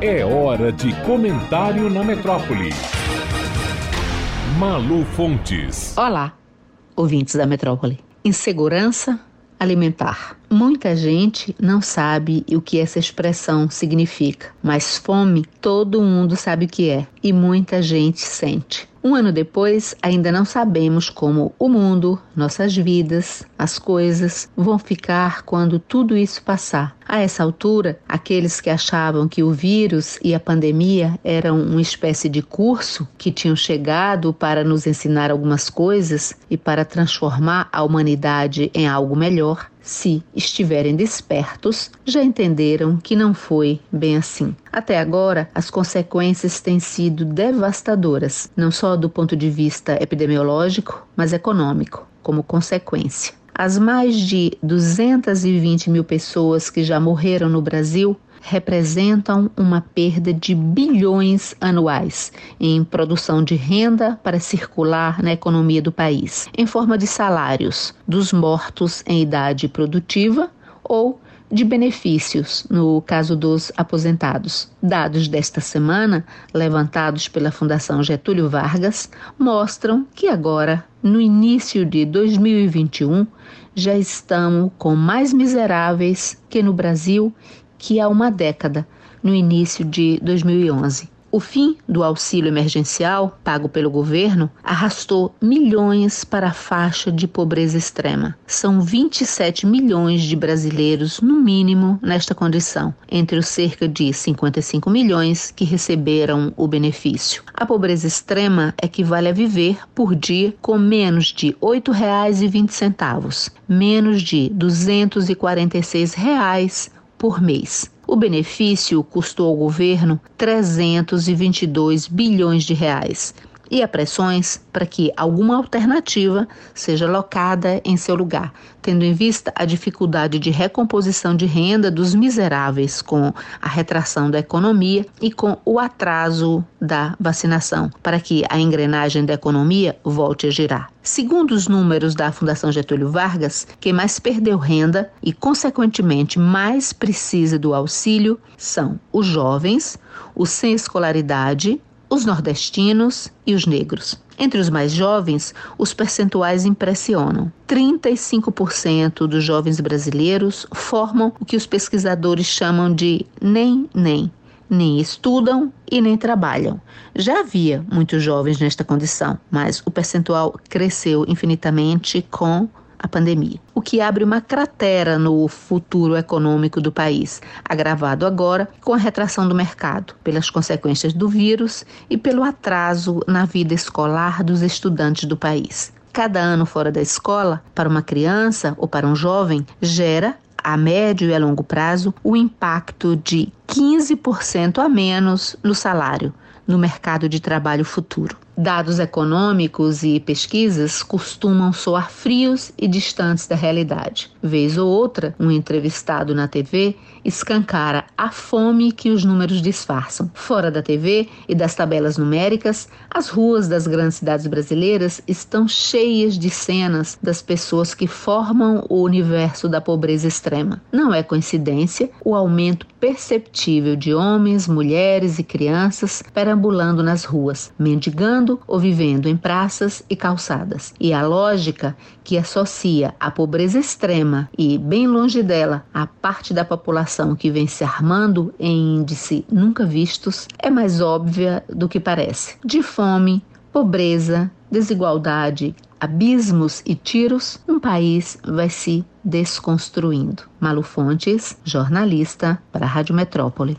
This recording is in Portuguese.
É hora de comentário na metrópole. Malu Fontes. Olá, ouvintes da metrópole. Insegurança alimentar. Muita gente não sabe o que essa expressão significa, mas fome todo mundo sabe o que é e muita gente sente. Um ano depois, ainda não sabemos como o mundo, nossas vidas, as coisas vão ficar quando tudo isso passar. A essa altura, aqueles que achavam que o vírus e a pandemia eram uma espécie de curso que tinham chegado para nos ensinar algumas coisas e para transformar a humanidade em algo melhor, se estiverem despertos, já entenderam que não foi bem assim. Até agora, as consequências têm sido devastadoras, não só do ponto de vista epidemiológico, mas econômico, como consequência. As mais de 220 mil pessoas que já morreram no Brasil representam uma perda de bilhões anuais em produção de renda para circular na economia do país, em forma de salários dos mortos em idade produtiva de benefícios, no caso dos aposentados. Dados desta semana, levantados pela Fundação Getúlio Vargas, mostram que agora, no início de 2021, já estamos com mais miseráveis que no Brasil que há uma década, no início de 2011. O fim do auxílio emergencial, pago pelo governo, arrastou milhões para a faixa de pobreza extrema. São 27 milhões de brasileiros, no mínimo, nesta condição, entre os cerca de 55 milhões que receberam o benefício. A pobreza extrema equivale a viver por dia com menos de R$ 8,20, menos de 246 reais por mês. O benefício custou ao governo 322 bilhões de reais e há pressões para que alguma alternativa seja locada em seu lugar, tendo em vista a dificuldade de recomposição de renda dos miseráveis com a retração da economia e com o atraso da vacinação, para que a engrenagem da economia volte a girar. Segundo os números da Fundação Getúlio Vargas, quem mais perdeu renda e, consequentemente, mais precisa do auxílio são os jovens, os sem escolaridade, os nordestinos e os negros. Entre os mais jovens, os percentuais impressionam. 35% dos jovens brasileiros formam o que os pesquisadores chamam de nem-nem. Nem estudam e nem trabalham. Já havia muitos jovens nesta condição, mas o percentual cresceu infinitamente com a pandemia, o que abre uma cratera no futuro econômico do país, agravado agora com a retração do mercado, pelas consequências do vírus e pelo atraso na vida escolar dos estudantes do país. Cada ano fora da escola, para uma criança ou para um jovem, gera a médio e a longo prazo o impacto de 15% a menos no salário no mercado de trabalho futuro. Dados econômicos e pesquisas costumam soar frios e distantes da realidade. Vez ou outra, um entrevistado na TV escancara a fome que os números disfarçam. Fora da TV e das tabelas numéricas, as ruas das grandes cidades brasileiras estão cheias de cenas das pessoas que formam o universo da pobreza extrema. Não é coincidência o aumento perceptível de homens, mulheres e crianças perambulando nas ruas, mendigando ou vivendo em praças e calçadas. E a lógica que associa a pobreza extrema e, bem longe dela, a parte da população que vem se armando em índice nunca vistos é mais óbvia do que parece. De fome, pobreza, desigualdade, abismos e tiros, um país vai se desconstruindo. Malu Fontes, jornalista para a Rádio Metrópole.